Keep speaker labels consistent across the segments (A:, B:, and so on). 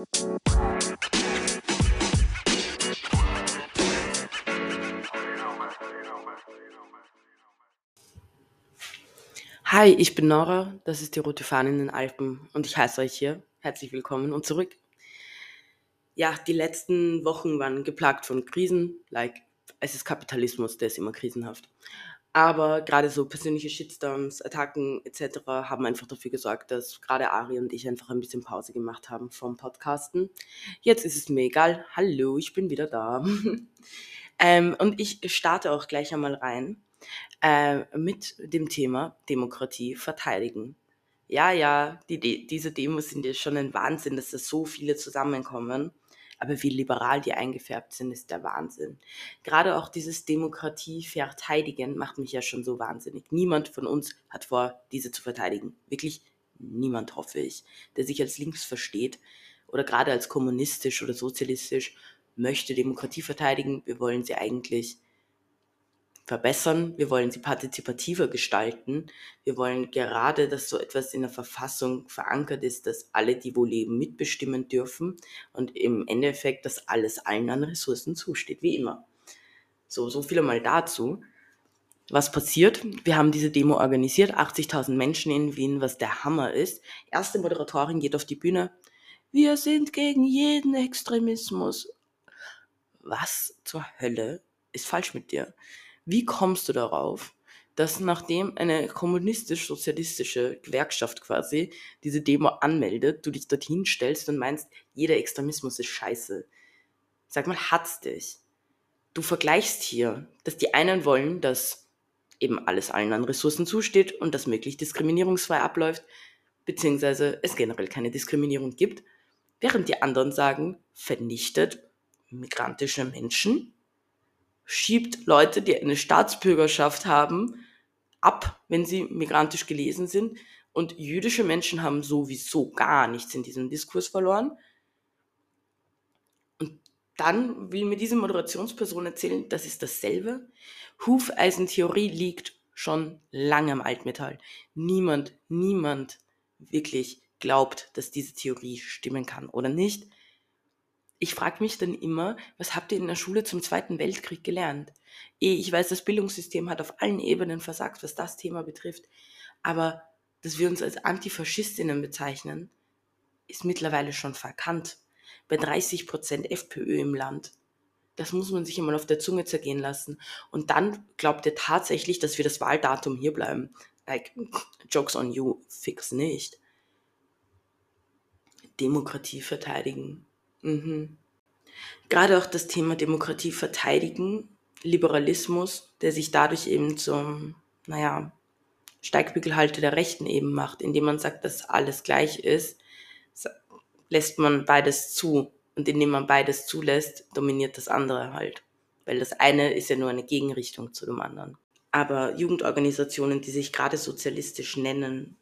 A: Hi, ich bin Nora, das ist die Rote Fahne in den Alpen und ich heiße euch hier herzlich willkommen und zurück. Ja, die letzten Wochen waren geplagt von Krisen, like es ist Kapitalismus, der ist immer krisenhaft. Aber gerade so persönliche Shitstorms, Attacken etc. haben einfach dafür gesorgt, dass gerade Ari und ich einfach ein bisschen Pause gemacht haben vom Podcasten. Jetzt ist es mir egal. Hallo, ich bin wieder da. ähm, und ich starte auch gleich einmal rein äh, mit dem Thema Demokratie verteidigen. Ja, ja, die, die, diese Demos sind ja schon ein Wahnsinn, dass da so viele zusammenkommen. Aber wie liberal die eingefärbt sind, ist der Wahnsinn. Gerade auch dieses Demokratie verteidigen macht mich ja schon so wahnsinnig. Niemand von uns hat vor, diese zu verteidigen. Wirklich niemand, hoffe ich, der sich als links versteht oder gerade als kommunistisch oder sozialistisch möchte Demokratie verteidigen. Wir wollen sie eigentlich verbessern, wir wollen sie partizipativer gestalten. Wir wollen gerade, dass so etwas in der Verfassung verankert ist, dass alle, die wo leben, mitbestimmen dürfen und im Endeffekt, dass alles allen an Ressourcen zusteht, wie immer. So, so viel einmal dazu. Was passiert? Wir haben diese Demo organisiert, 80.000 Menschen in Wien, was der Hammer ist. Erste Moderatorin geht auf die Bühne. Wir sind gegen jeden Extremismus. Was zur Hölle ist falsch mit dir? Wie kommst du darauf, dass nachdem eine kommunistisch-sozialistische Gewerkschaft quasi diese Demo anmeldet, du dich dorthin stellst und meinst, jeder Extremismus ist scheiße? Sag mal, hat's dich? Du vergleichst hier, dass die einen wollen, dass eben alles allen an Ressourcen zusteht und das möglichst diskriminierungsfrei abläuft, beziehungsweise es generell keine Diskriminierung gibt, während die anderen sagen, vernichtet migrantische Menschen schiebt Leute, die eine Staatsbürgerschaft haben, ab, wenn sie migrantisch gelesen sind. Und jüdische Menschen haben sowieso gar nichts in diesem Diskurs verloren. Und dann will mir diese Moderationsperson erzählen, das ist dasselbe. Hufeisentheorie liegt schon lange im Altmetall. Niemand, niemand wirklich glaubt, dass diese Theorie stimmen kann oder nicht ich frage mich dann immer, was habt ihr in der Schule zum Zweiten Weltkrieg gelernt? Eh, ich weiß, das Bildungssystem hat auf allen Ebenen versagt, was das Thema betrifft. Aber dass wir uns als Antifaschistinnen bezeichnen, ist mittlerweile schon verkannt. Bei 30 Prozent FPÖ im Land. Das muss man sich immer auf der Zunge zergehen lassen. Und dann glaubt ihr tatsächlich, dass wir das Wahldatum hier bleiben. Like, jokes on you, fix nicht. Demokratie verteidigen. Mhm. Gerade auch das Thema Demokratie verteidigen, Liberalismus, der sich dadurch eben zum, naja, Steigbügelhalter der Rechten eben macht, indem man sagt, dass alles gleich ist, lässt man beides zu. Und indem man beides zulässt, dominiert das andere halt. Weil das eine ist ja nur eine Gegenrichtung zu dem anderen. Aber Jugendorganisationen, die sich gerade sozialistisch nennen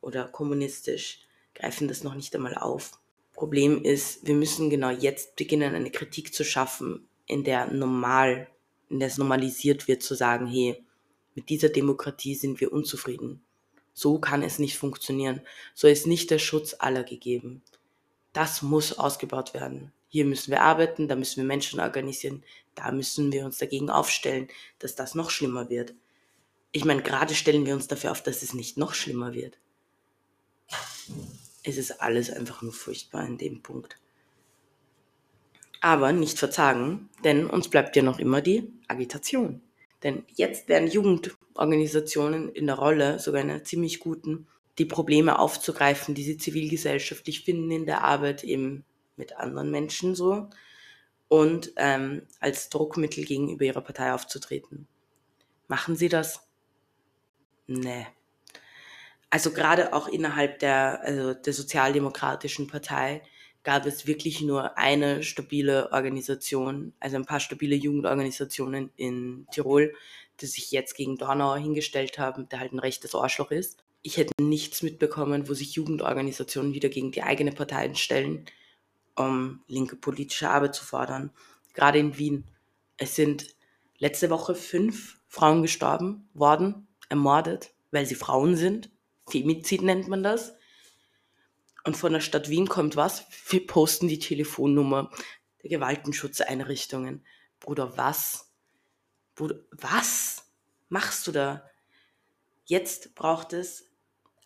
A: oder kommunistisch, greifen das noch nicht einmal auf. Problem ist, wir müssen genau jetzt beginnen, eine Kritik zu schaffen, in der normal, in der es normalisiert wird, zu sagen, hey, mit dieser Demokratie sind wir unzufrieden. So kann es nicht funktionieren. So ist nicht der Schutz aller gegeben. Das muss ausgebaut werden. Hier müssen wir arbeiten, da müssen wir Menschen organisieren, da müssen wir uns dagegen aufstellen, dass das noch schlimmer wird. Ich meine, gerade stellen wir uns dafür auf, dass es nicht noch schlimmer wird es ist alles einfach nur furchtbar in dem Punkt. Aber nicht verzagen, denn uns bleibt ja noch immer die Agitation. Denn jetzt werden Jugendorganisationen in der Rolle, sogar einer ziemlich guten, die Probleme aufzugreifen, die sie zivilgesellschaftlich finden in der Arbeit eben mit anderen Menschen so und ähm, als Druckmittel gegenüber ihrer Partei aufzutreten. Machen sie das? Nee, also gerade auch innerhalb der, also der Sozialdemokratischen Partei gab es wirklich nur eine stabile Organisation, also ein paar stabile Jugendorganisationen in Tirol, die sich jetzt gegen Dornauer hingestellt haben, der halt ein rechtes Arschloch ist. Ich hätte nichts mitbekommen, wo sich Jugendorganisationen wieder gegen die eigene Partei stellen, um linke politische Arbeit zu fordern. Gerade in Wien. Es sind letzte Woche fünf Frauen gestorben worden, ermordet, weil sie Frauen sind Femizid nennt man das. Und von der Stadt Wien kommt was? Wir posten die Telefonnummer der Gewaltenschutzeinrichtungen. Bruder, was? Bruder, was machst du da? Jetzt braucht es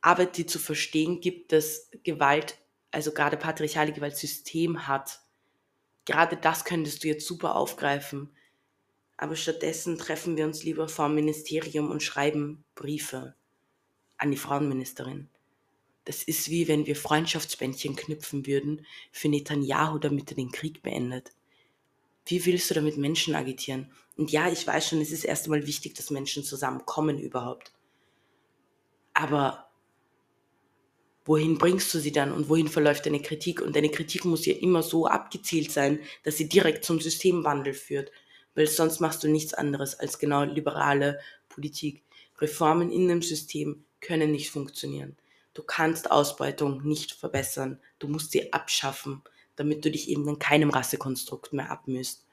A: Arbeit, die zu verstehen gibt, dass Gewalt, also gerade patriarchale Gewalt, System hat. Gerade das könntest du jetzt super aufgreifen. Aber stattdessen treffen wir uns lieber vor dem Ministerium und schreiben Briefe an die Frauenministerin. Das ist wie wenn wir Freundschaftsbändchen knüpfen würden für Netanyahu, damit er den Krieg beendet. Wie willst du damit Menschen agitieren? Und ja, ich weiß schon, es ist erst einmal wichtig, dass Menschen zusammenkommen überhaupt. Aber wohin bringst du sie dann und wohin verläuft deine Kritik? Und deine Kritik muss ja immer so abgezielt sein, dass sie direkt zum Systemwandel führt, weil sonst machst du nichts anderes als genau liberale Politik. Reformen in dem System können nicht funktionieren. Du kannst Ausbeutung nicht verbessern. Du musst sie abschaffen, damit du dich eben in keinem Rassekonstrukt mehr abmüsst.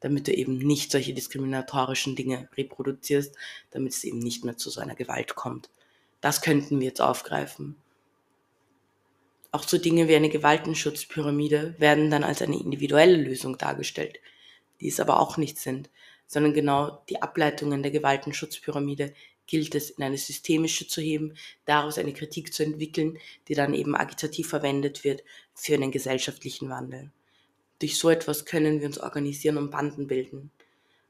A: Damit du eben nicht solche diskriminatorischen Dinge reproduzierst, damit es eben nicht mehr zu so einer Gewalt kommt. Das könnten wir jetzt aufgreifen. Auch so Dinge wie eine Gewaltenschutzpyramide werden dann als eine individuelle Lösung dargestellt, die es aber auch nicht sind, sondern genau die Ableitungen der Gewaltenschutzpyramide gilt es in eine systemische zu heben, daraus eine Kritik zu entwickeln, die dann eben agitativ verwendet wird für einen gesellschaftlichen Wandel. Durch so etwas können wir uns organisieren und Banden bilden.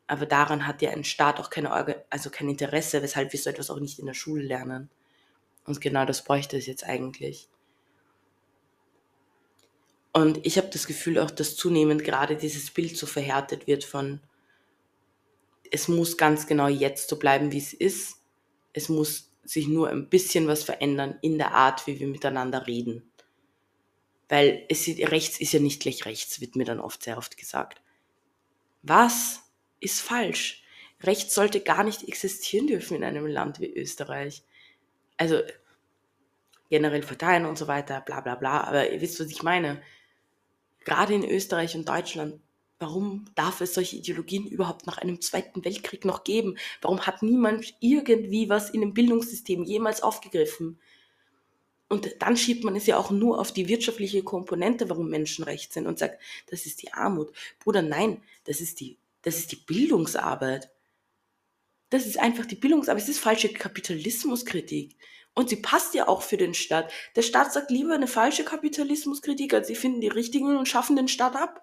A: Aber daran hat ja ein Staat auch keine, also kein Interesse, weshalb wir so etwas auch nicht in der Schule lernen. Und genau das bräuchte es jetzt eigentlich. Und ich habe das Gefühl auch, dass zunehmend gerade dieses Bild so verhärtet wird von, es muss ganz genau jetzt so bleiben, wie es ist. Es muss sich nur ein bisschen was verändern in der Art, wie wir miteinander reden. Weil es rechts ist ja nicht gleich rechts, wird mir dann oft sehr oft gesagt. Was ist falsch? Rechts sollte gar nicht existieren dürfen in einem Land wie Österreich. Also generell verteilen und so weiter, bla bla bla. Aber ihr wisst, was ich meine gerade in Österreich und Deutschland, warum darf es solche Ideologien überhaupt nach einem Zweiten Weltkrieg noch geben? Warum hat niemand irgendwie was in dem Bildungssystem jemals aufgegriffen? Und dann schiebt man es ja auch nur auf die wirtschaftliche Komponente, warum Menschen recht sind und sagt, das ist die Armut. Bruder, nein, das ist die, das ist die Bildungsarbeit. Das ist einfach die Bildungsarbeit. Es ist falsche Kapitalismuskritik. Und sie passt ja auch für den Staat. Der Staat sagt lieber eine falsche Kapitalismuskritik, als sie finden die richtigen und schaffen den Staat ab.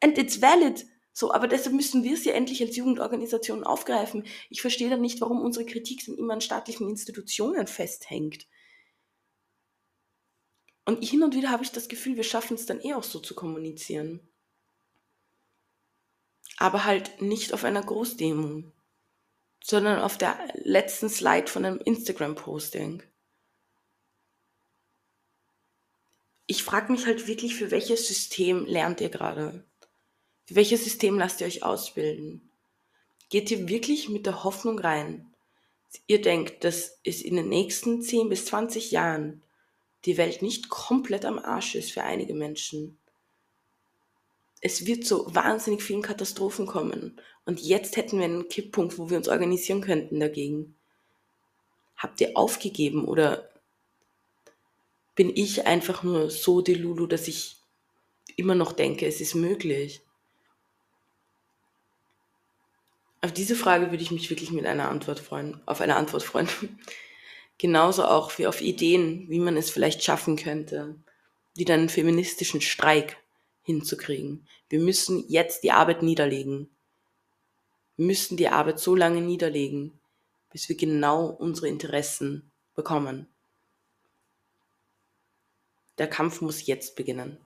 A: And it's valid. So, aber deshalb müssen wir es ja endlich als Jugendorganisation aufgreifen. Ich verstehe dann nicht, warum unsere Kritik dann immer an staatlichen Institutionen festhängt. Und hin und wieder habe ich das Gefühl, wir schaffen es dann eh auch so zu kommunizieren. Aber halt nicht auf einer Großdemo sondern auf der letzten Slide von einem Instagram-Posting. Ich frage mich halt wirklich, für welches System lernt ihr gerade? Welches System lasst ihr euch ausbilden? Geht ihr wirklich mit der Hoffnung rein, ihr denkt, dass es in den nächsten 10 bis 20 Jahren die Welt nicht komplett am Arsch ist für einige Menschen? es wird zu wahnsinnig vielen Katastrophen kommen. Und jetzt hätten wir einen Kipppunkt, wo wir uns organisieren könnten dagegen. Habt ihr aufgegeben oder bin ich einfach nur so delulu, dass ich immer noch denke, es ist möglich? Auf diese Frage würde ich mich wirklich mit einer Antwort freuen, auf eine Antwort freuen. Genauso auch wie auf Ideen, wie man es vielleicht schaffen könnte, dann einen feministischen Streik hinzukriegen. Wir müssen jetzt die Arbeit niederlegen. Wir müssen die Arbeit so lange niederlegen, bis wir genau unsere Interessen bekommen. Der Kampf muss jetzt beginnen.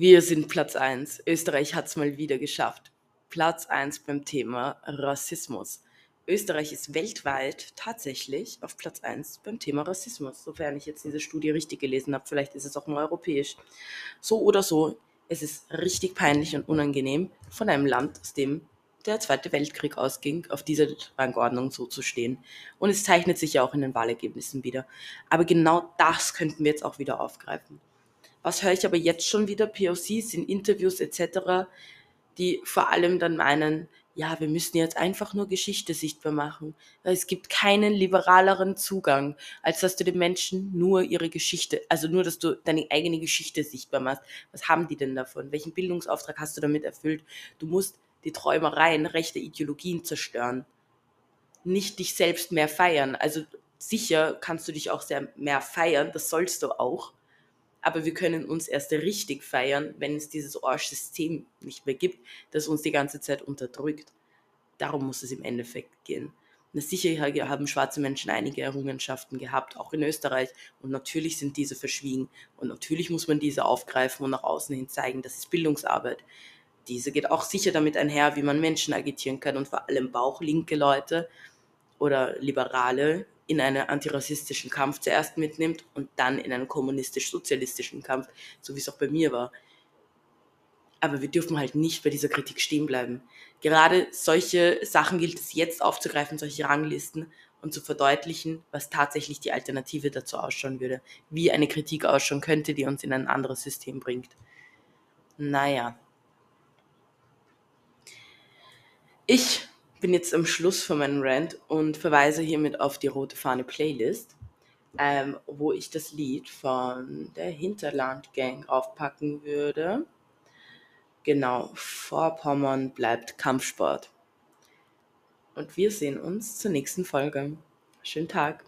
A: Wir sind Platz 1. Österreich hat es mal wieder geschafft. Platz 1 beim Thema Rassismus. Österreich ist weltweit tatsächlich auf Platz 1 beim Thema Rassismus, sofern ich jetzt diese Studie richtig gelesen habe. Vielleicht ist es auch nur europäisch. So oder so, es ist richtig peinlich und unangenehm, von einem Land, aus dem der Zweite Weltkrieg ausging, auf dieser Rangordnung so zu stehen. Und es zeichnet sich ja auch in den Wahlergebnissen wieder. Aber genau das könnten wir jetzt auch wieder aufgreifen. Was höre ich aber jetzt schon wieder? POCs in Interviews etc., die vor allem dann meinen, ja, wir müssen jetzt einfach nur Geschichte sichtbar machen. Es gibt keinen liberaleren Zugang, als dass du den Menschen nur ihre Geschichte, also nur, dass du deine eigene Geschichte sichtbar machst. Was haben die denn davon? Welchen Bildungsauftrag hast du damit erfüllt? Du musst die Träumereien rechter Ideologien zerstören. Nicht dich selbst mehr feiern. Also sicher kannst du dich auch sehr mehr feiern, das sollst du auch. Aber wir können uns erst richtig feiern, wenn es dieses Arsch-System nicht mehr gibt, das uns die ganze Zeit unterdrückt. Darum muss es im Endeffekt gehen. Sicher haben schwarze Menschen einige Errungenschaften gehabt, auch in Österreich. Und natürlich sind diese verschwiegen. Und natürlich muss man diese aufgreifen und nach außen hin zeigen. Das ist Bildungsarbeit. Diese geht auch sicher damit einher, wie man Menschen agitieren kann und vor allem bauchlinke Leute oder Liberale in einen antirassistischen Kampf zuerst mitnimmt und dann in einen kommunistisch-sozialistischen Kampf, so wie es auch bei mir war. Aber wir dürfen halt nicht bei dieser Kritik stehen bleiben. Gerade solche Sachen gilt es jetzt aufzugreifen, solche Ranglisten und zu verdeutlichen, was tatsächlich die Alternative dazu ausschauen würde. Wie eine Kritik ausschauen könnte, die uns in ein anderes System bringt. Naja. Ich bin jetzt am Schluss von meinem Rant und verweise hiermit auf die Rote Fahne Playlist, ähm, wo ich das Lied von der Hinterland Gang aufpacken würde. Genau, Vorpommern bleibt Kampfsport. Und wir sehen uns zur nächsten Folge. Schönen Tag.